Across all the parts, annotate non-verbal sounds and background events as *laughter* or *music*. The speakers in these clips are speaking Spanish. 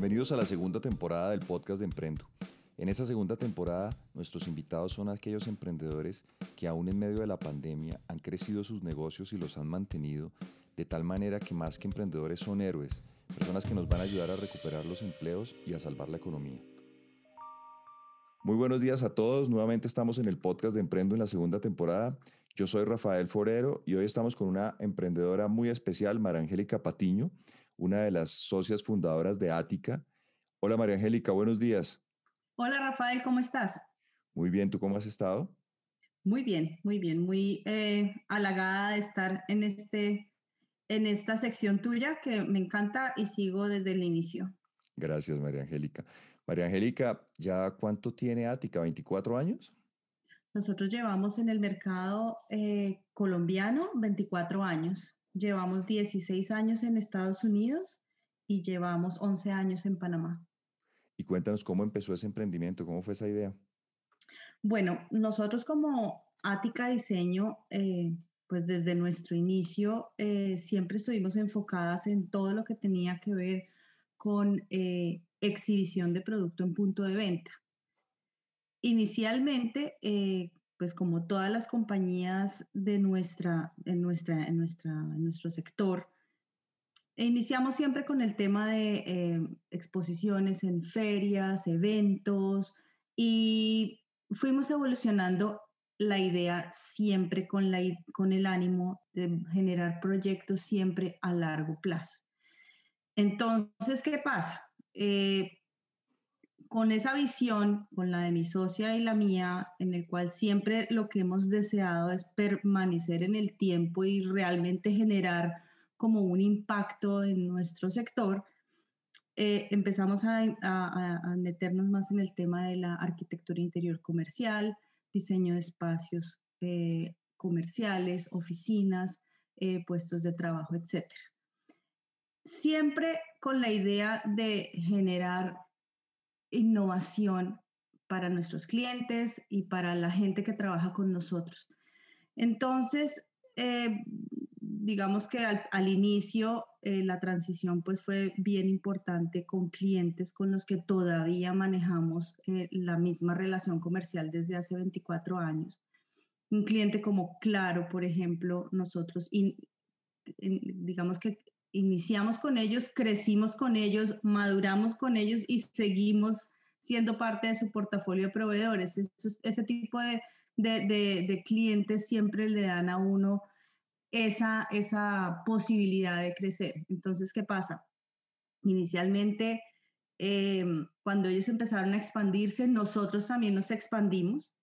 Bienvenidos a la segunda temporada del podcast de Emprendo. En esta segunda temporada, nuestros invitados son aquellos emprendedores que aún en medio de la pandemia han crecido sus negocios y los han mantenido de tal manera que más que emprendedores son héroes, personas que nos van a ayudar a recuperar los empleos y a salvar la economía. Muy buenos días a todos, nuevamente estamos en el podcast de Emprendo en la segunda temporada. Yo soy Rafael Forero y hoy estamos con una emprendedora muy especial, María Angélica Patiño una de las socias fundadoras de Ática. Hola María Angélica, buenos días. Hola Rafael, ¿cómo estás? Muy bien, ¿tú cómo has estado? Muy bien, muy bien, muy eh, halagada de estar en, este, en esta sección tuya que me encanta y sigo desde el inicio. Gracias, María Angélica. María Angélica, ¿ya cuánto tiene Ática? ¿24 años? Nosotros llevamos en el mercado eh, colombiano 24 años. Llevamos 16 años en Estados Unidos y llevamos 11 años en Panamá. Y cuéntanos cómo empezó ese emprendimiento, cómo fue esa idea. Bueno, nosotros como Ática Diseño, eh, pues desde nuestro inicio eh, siempre estuvimos enfocadas en todo lo que tenía que ver con eh, exhibición de producto en punto de venta. Inicialmente pues como todas las compañías de nuestra, en, nuestra, en, en nuestro sector, e iniciamos siempre con el tema de eh, exposiciones en ferias, eventos, y fuimos evolucionando la idea siempre con, la, con el ánimo de generar proyectos siempre a largo plazo. Entonces, ¿qué pasa? Eh, con esa visión, con la de mi socia y la mía, en el cual siempre lo que hemos deseado es permanecer en el tiempo y realmente generar como un impacto en nuestro sector, eh, empezamos a, meternos más en el tema de la arquitectura interior comercial, diseño de espacios eh, comerciales, oficinas, eh, puestos de trabajo, etc. Siempre con la idea de generar innovación para nuestros clientes y para la gente que trabaja con nosotros. Entonces, eh, digamos que al, inicio eh, la transición pues fue bien importante con clientes con los que todavía manejamos eh, la misma relación comercial desde hace 24 años. Un cliente como Claro, por ejemplo, nosotros, digamos que iniciamos con ellos, crecimos con ellos, maduramos con ellos y seguimos siendo parte de su portafolio de proveedores. ese tipo de, clientes siempre le dan a uno esa, esa posibilidad de crecer. Entonces, ¿qué pasa? Inicialmente, eh, cuando ellos empezaron a expandirse, nosotros también nos expandimos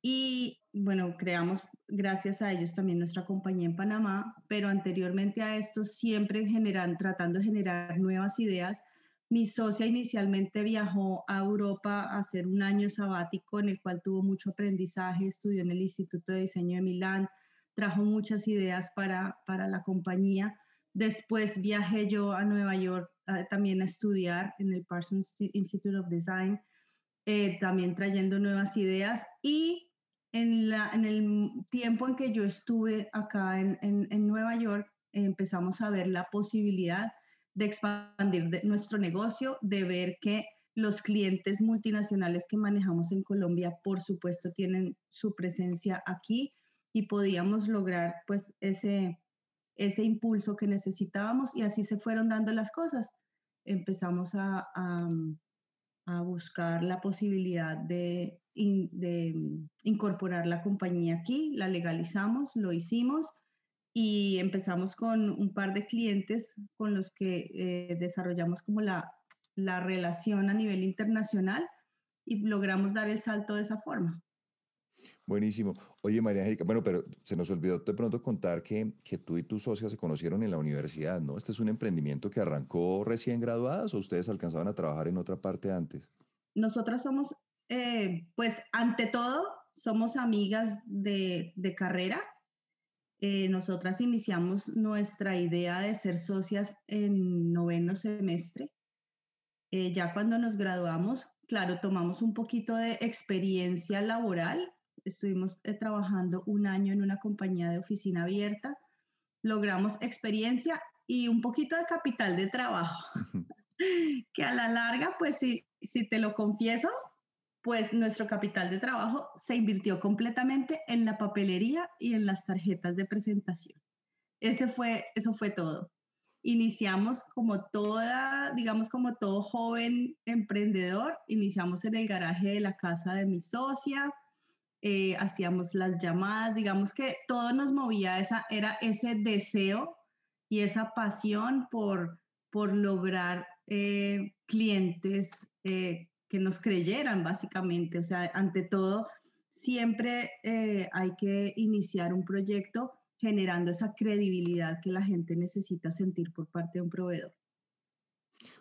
y bueno, creamos gracias a ellos también nuestra compañía en Panamá, pero anteriormente a esto siempre generan, tratando de generar nuevas ideas. Mi socia inicialmente viajó a Europa a hacer un año sabático en el cual tuvo mucho aprendizaje, estudió en el Instituto de Diseño de Milán, trajo muchas ideas para, para la compañía. Después viajé yo a Nueva York también a estudiar en el Parsons Institute of Design, eh, también trayendo nuevas ideas y en, la, en el tiempo en que yo estuve acá en, en, Nueva York, empezamos a ver la posibilidad de expandir nuestro negocio, de ver que los clientes multinacionales que manejamos en Colombia, por supuesto, tienen su presencia aquí y podíamos lograr pues ese, ese impulso que necesitábamos y así se fueron dando las cosas. Empezamos a, a, a buscar la posibilidad de de incorporar la compañía aquí, la legalizamos, lo hicimos y empezamos con un par de clientes con los que eh, desarrollamos como la, la relación a nivel internacional y logramos dar el salto de esa forma. Buenísimo. Oye, María Angélica, bueno, pero se nos olvidó de pronto contar que, que tú y tu socia se conocieron en la universidad, ¿no? ¿Este es un emprendimiento que arrancó recién graduadas o ustedes alcanzaban a trabajar en otra parte antes? Nosotras somos eh, pues ante todo, somos amigas de, carrera. Eh, nosotras iniciamos nuestra idea de ser socias en noveno semestre. Eh, ya cuando nos graduamos, claro, tomamos un poquito de experiencia laboral. Estuvimos trabajando un año en una compañía de oficina abierta. Logramos experiencia y un poquito de capital de trabajo. *laughs* que a la larga, pues si, si te lo confieso, pues nuestro capital de trabajo se invirtió completamente en la papelería y en las tarjetas de presentación. Ese fue, eso fue todo. Iniciamos como toda, digamos como todo joven emprendedor, iniciamos en el garaje de la casa de mi socia, eh, hacíamos las llamadas, digamos que todo nos movía, esa, era ese deseo y esa pasión por, por lograr eh, clientes eh, que nos creyeran básicamente. O sea, ante todo, siempre hay que iniciar un proyecto generando esa credibilidad que la gente necesita sentir por parte de un proveedor.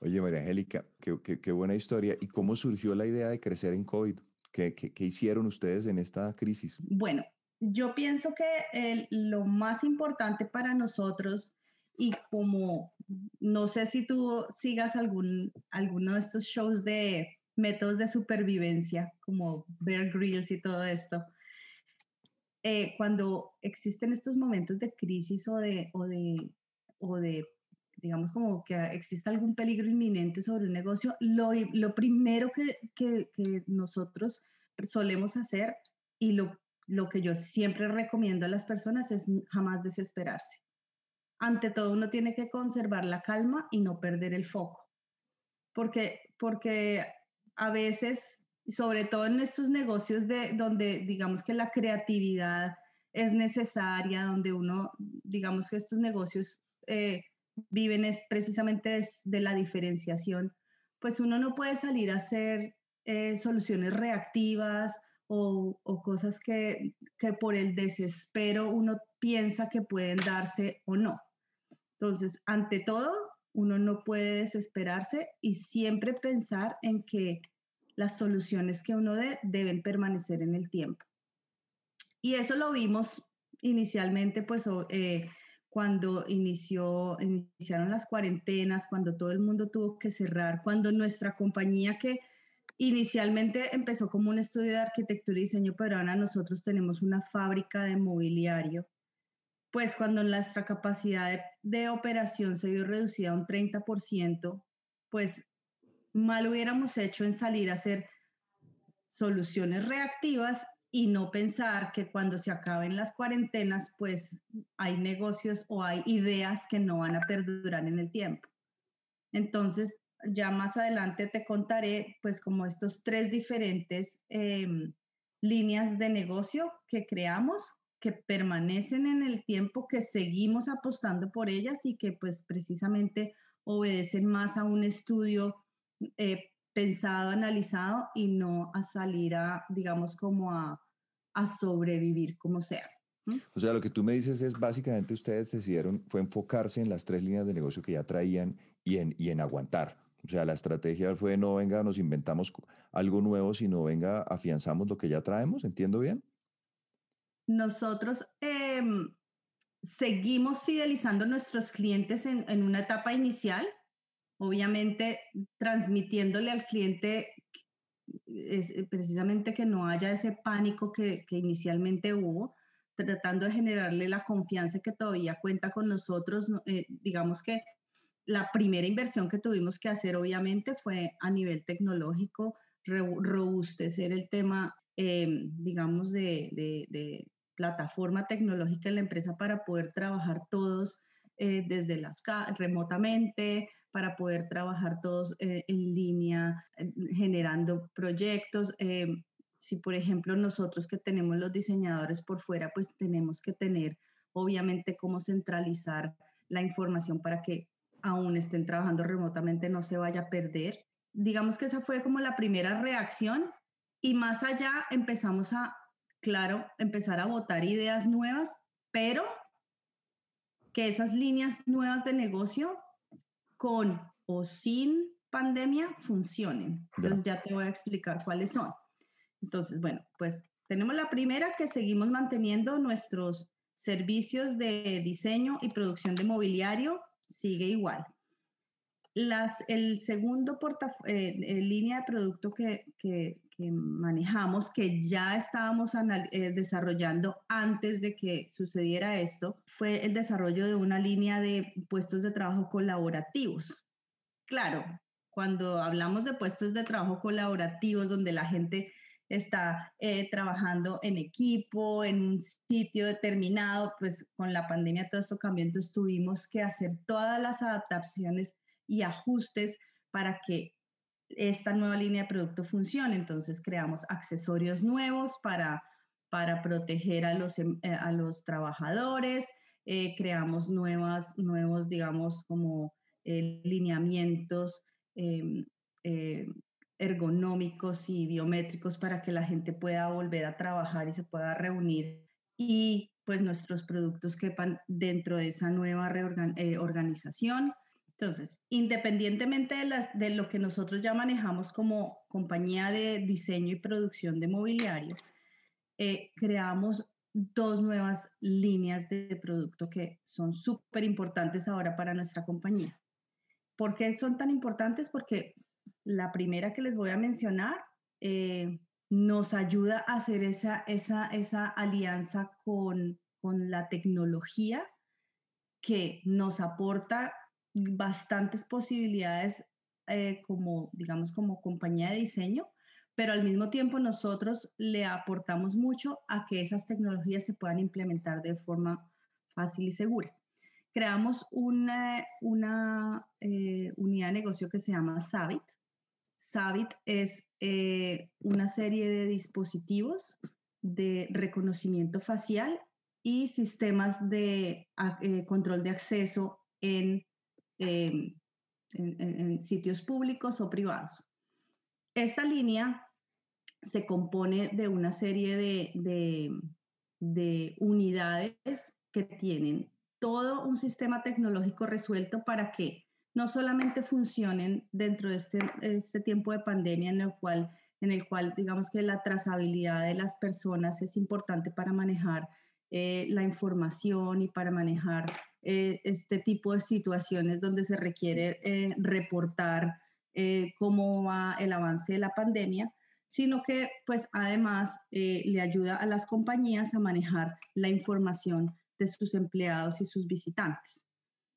Oye, María Angélica, qué, qué buena historia. ¿Y cómo surgió la idea de crecer en COVID? ¿Qué, hicieron ustedes en esta crisis? Bueno, yo pienso que lo más importante para nosotros y como no sé si tú sigas algún, alguno de estos shows de métodos de supervivencia como Bear Grylls y todo esto, eh, cuando existen estos momentos de crisis o de, o de, o de digamos como que exista algún peligro inminente sobre un negocio, lo, lo primero que, que, que, nosotros solemos hacer y lo, lo que yo siempre recomiendo a las personas es jamás desesperarse. Ante todo, uno tiene que conservar la calma y no perder el foco. Porque, porque a veces, sobre todo en estos negocios de, donde digamos que la creatividad es necesaria, donde uno, digamos que estos negocios eh, viven es precisamente de la diferenciación, pues uno no puede salir a hacer eh, soluciones reactivas o, cosas que, que, por el desespero uno piensa que pueden darse o no. Entonces, ante todo, uno no puede desesperarse y siempre pensar en que las soluciones que uno dé deben permanecer en el tiempo. Y eso lo vimos inicialmente, pues, eh, cuando inició, iniciaron las cuarentenas, cuando todo el mundo tuvo que cerrar, cuando nuestra compañía que inicialmente empezó como un estudio de arquitectura y diseño, pero ahora nosotros tenemos una fábrica de mobiliario, pues cuando nuestra capacidad de, de operación se vio reducida a un 30%, pues mal hubiéramos hecho en salir a hacer soluciones reactivas y no pensar que cuando se acaben las cuarentenas, pues hay negocios o hay ideas que no van a perdurar en el tiempo. Entonces, ya más adelante te contaré, pues, como estos tres diferentes em, líneas de negocio que creamos, que permanecen en el tiempo, que seguimos apostando por ellas y que, pues, precisamente obedecen más a un estudio eh, pensado, analizado y no a salir a, digamos, como a, a sobrevivir como sea. O sea, lo que tú me dices es básicamente ustedes decidieron, fue enfocarse en las tres líneas de negocio que ya traían y en, y en aguantar. O sea, la estrategia fue no venga, nos inventamos algo nuevo, sino venga, afianzamos lo que ya traemos, ¿entiendo bien? Nosotros em, seguimos fidelizando a nuestros clientes en, en una etapa inicial, obviamente transmitiéndole al cliente es eh, precisamente que no haya ese pánico que, inicialmente hubo, tratando de generarle la confianza que todavía cuenta con nosotros. Eh, digamos que la primera inversión que tuvimos que hacer obviamente fue a nivel tecnológico, robustecer el tema, em, digamos, de, de, de, plataforma tecnológica en la empresa para poder trabajar todos eh, desde las remotamente, para poder trabajar todos eh, en línea, eh, generando proyectos. Eh, si, por ejemplo, nosotros que tenemos los diseñadores por fuera, pues tenemos que tener, obviamente, cómo centralizar la información para que aún estén trabajando remotamente no se vaya a perder. Digamos que esa fue como la primera reacción y más allá empezamos a, claro, empezar a votar ideas nuevas, pero que esas líneas nuevas de negocio con o sin pandemia funcionen. Entonces ya te voy a explicar cuáles son. Entonces, bueno, pues tenemos la primera que seguimos manteniendo nuestros servicios de diseño y producción de mobiliario, sigue igual. Las, el segundo eh, línea de producto que, que, manejamos, que ya estábamos eh, desarrollando antes de que sucediera esto, fue el desarrollo de una línea de puestos de trabajo colaborativos. Claro, cuando hablamos de puestos de trabajo colaborativos donde la gente está eh, trabajando en equipo, en un sitio determinado, pues con la pandemia todo esto cambió, entonces tuvimos que hacer todas las adaptaciones y ajustes para que esta nueva línea de producto funcione. Entonces creamos accesorios nuevos para, para proteger a los, em, eh, a los trabajadores, eh, creamos nuevas, nuevos, digamos, como lineamientos em, ergonómicos y biométricos para que la gente pueda volver a trabajar y se pueda reunir y pues nuestros productos quepan dentro de esa nueva eh, organización. Entonces, independientemente de, las, de lo que nosotros ya manejamos como compañía de diseño y producción de mobiliario, eh, creamos dos nuevas líneas de producto que son súper importantes ahora para nuestra compañía. ¿Por qué son tan importantes? Porque la primera que les voy a mencionar eh, nos ayuda a hacer esa, esa, esa alianza con, con la tecnología que nos aporta bastantes posibilidades eh, como, digamos, como compañía de diseño, pero al mismo tiempo nosotros le aportamos mucho a que esas tecnologías se puedan implementar de forma fácil y segura. Creamos una, una eh, unidad de negocio que se llama Savit, Savit es eh, una serie de dispositivos de reconocimiento facial y sistemas de eh, control de acceso em, en, sitios públicos o privados. Esta línea se compone de una serie de, de, de unidades que tienen todo un sistema tecnológico resuelto para que no solamente funcionen dentro de este, este tiempo de pandemia en el cual en el cual digamos que la trazabilidad de las personas es importante para manejar eh, la información y para manejar eh, este tipo de situaciones donde se requiere eh, reportar cómo va el avance de la pandemia, sino que pues además le ayuda a las compañías a manejar la información de sus empleados y sus visitantes.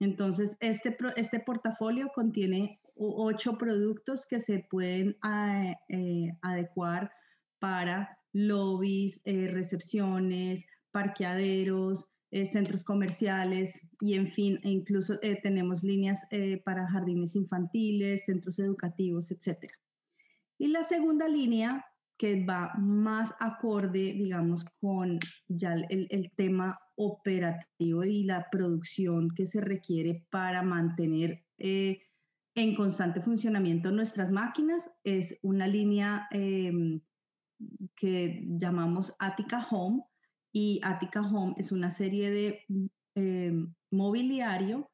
Entonces, este, este portafolio contiene ocho productos que se pueden ah, eh, adecuar para lobbies, eh, recepciones, parqueaderos, eh, centros comerciales y en fin, e incluso tenemos líneas para jardines infantiles, centros educativos, etc. Y la segunda línea que va más acorde, digamos, con ya el, el tema operativo y la producción que se requiere para mantener eh, en constante funcionamiento nuestras máquinas es una línea em, que llamamos Attica Home y Attica Home es una serie de em, mobiliario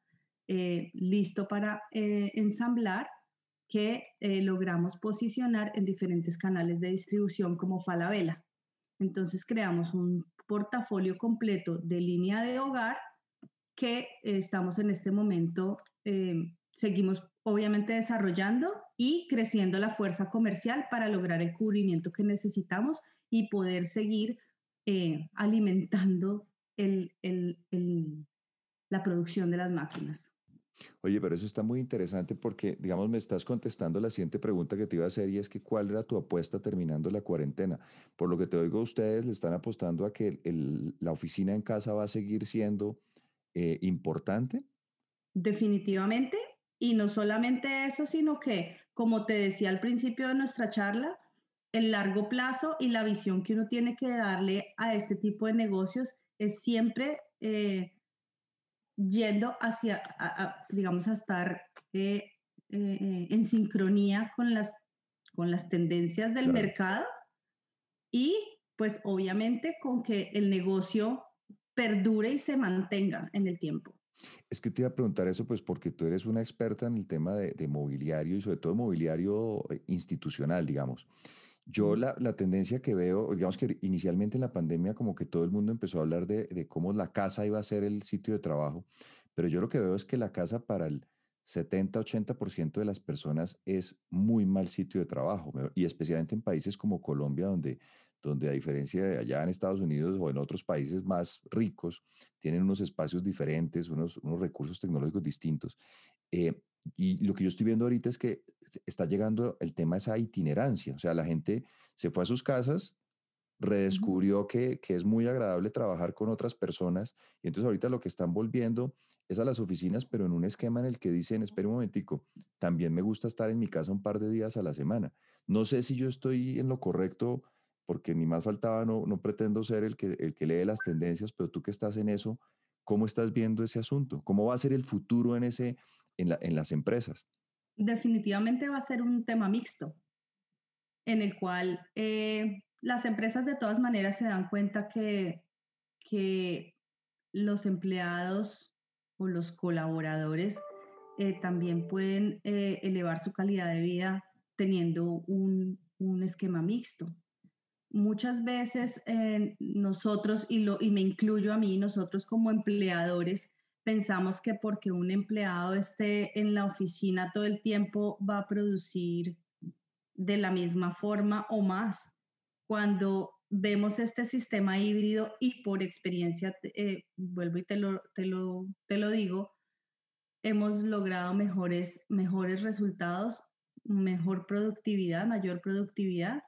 eh, listo para eh, ensamblar que logramos posicionar en diferentes canales de distribución como Falabella. Entonces creamos un portafolio completo de línea de hogar que estamos en este momento, eh, seguimos obviamente desarrollando y creciendo la fuerza comercial para lograr el cubrimiento que necesitamos y poder seguir eh, alimentando la producción de las máquinas. Oye, pero eso está muy interesante porque, digamos, me estás contestando la siguiente pregunta que te iba a hacer y es que ¿cuál era tu apuesta terminando la cuarentena? Por lo que te oigo, ustedes le están apostando a que la oficina en casa va a seguir siendo eh, importante. Definitivamente. Y no solamente eso, sino que, como te decía al principio de nuestra charla, el largo plazo y la visión que uno tiene que darle a este tipo de negocios es siempre... Eh, yendo hacia, digamos, a estar eh, eh, en sincronía con las, con las tendencias del mercado y pues obviamente con que el negocio perdure y se mantenga en el tiempo. Es que te iba a preguntar eso, pues porque tú eres una experta en el tema de, de mobiliario y sobre todo mobiliario institucional, digamos. Yo la, la, tendencia que veo, digamos que inicialmente en la pandemia como que todo el mundo empezó a hablar de, de, cómo la casa iba a ser el sitio de trabajo, pero yo lo que veo es que la casa para el 70-80% de las personas es muy mal sitio de trabajo, y especialmente en países como Colombia, donde, donde a diferencia de allá en Estados Unidos o en otros países más ricos, tienen unos espacios diferentes, unos, unos recursos tecnológicos distintos. Eh, y lo que yo estoy viendo ahorita es que está llegando el tema de esa itinerancia. O sea, la gente se fue a sus casas, redescubrió que, que, es muy agradable trabajar con otras personas y entonces ahorita lo que están volviendo es a las oficinas, pero en un esquema en el que dicen, espera un momentico, también me gusta estar en mi casa un par de días a la semana. No sé si yo estoy en lo correcto, porque ni más faltaba, no, no pretendo ser el que, el que lee las tendencias, pero tú que estás en eso, ¿cómo estás viendo ese asunto? ¿Cómo va a ser el futuro en, ese, en, la, en las empresas? Definitivamente va a ser un tema mixto, en el cual eh, las empresas de todas maneras se dan cuenta que, que los empleados o los colaboradores eh, también pueden eh, elevar su calidad de vida teniendo un, un esquema mixto. Muchas veces eh, nosotros, y, lo, y me incluyo a mí, nosotros como empleadores, pensamos que porque un empleado esté en la oficina todo el tiempo va a producir de la misma forma o más. Cuando vemos este sistema híbrido y por experiencia, eh, vuelvo y te lo, te, lo, te lo digo, hemos logrado mejores, mejores resultados, mejor productividad, mayor productividad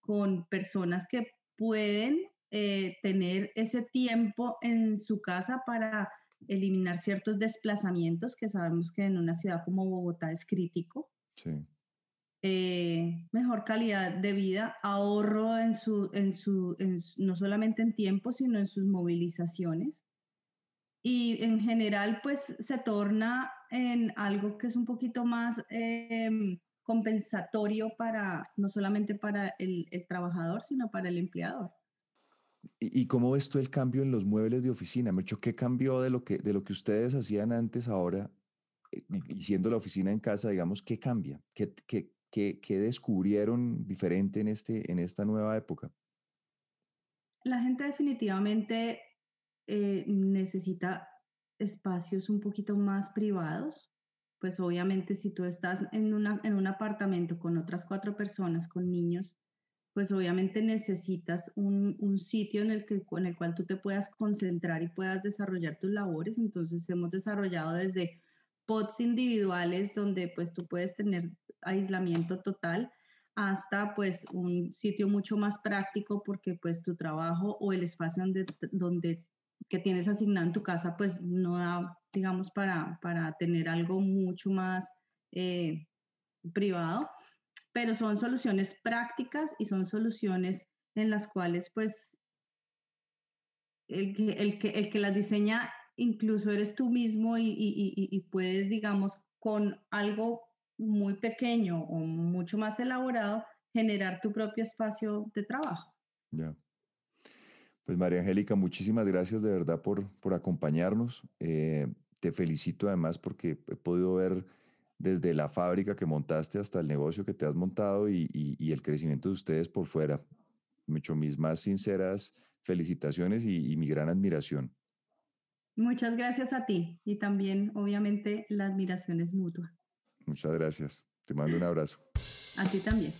con personas que pueden eh, tener ese tiempo en su casa para eliminar ciertos desplazamientos que sabemos que en una ciudad como Bogotá es crítico. Sí. Eh, mejor calidad de vida, ahorro en su, en su, no solamente en tiempo, sino en sus movilizaciones. Y en general, pues se torna en algo que es un poquito más em, compensatorio para, no solamente para el, trabajador, sino para el empleador. ¿Y, cómo ves tú el cambio en los muebles de oficina? Mecho, ¿qué cambió de lo que, de lo que ustedes hacían antes ahora, eh, y siendo la oficina en casa, digamos, qué cambia? ¿Qué, qué, ¿Qué, descubrieron diferente en, este, en esta nueva época? La gente definitivamente eh, necesita espacios un poquito más privados. Pues obviamente si tú estás en, una, en un apartamento con otras cuatro personas, con niños, pues obviamente necesitas un, un, sitio en el, que, en el cual tú te puedas concentrar y puedas desarrollar tus labores. Entonces hemos desarrollado desde pods individuales donde pues tú puedes tener aislamiento total hasta pues un sitio mucho más práctico porque pues tu trabajo o el espacio donde, donde que tienes asignado en tu casa pues no da digamos para, para tener algo mucho más eh, privado pero son soluciones prácticas y son soluciones en las cuales pues el que, el que, el que las diseña incluso eres tú mismo y, y, y puedes digamos con algo muy pequeño o mucho más elaborado, generar tu propio espacio de trabajo. Ya. Pues María Angélica, muchísimas gracias de verdad por, por acompañarnos. Eh, te felicito además porque he podido ver desde la fábrica que montaste hasta el negocio que te has montado y, y, el crecimiento de ustedes por fuera. Mucho mis más sinceras felicitaciones y, y mi gran admiración. Muchas gracias a ti y también obviamente la admiración es mutua. Muchas gracias. Te mando un abrazo. A ti también.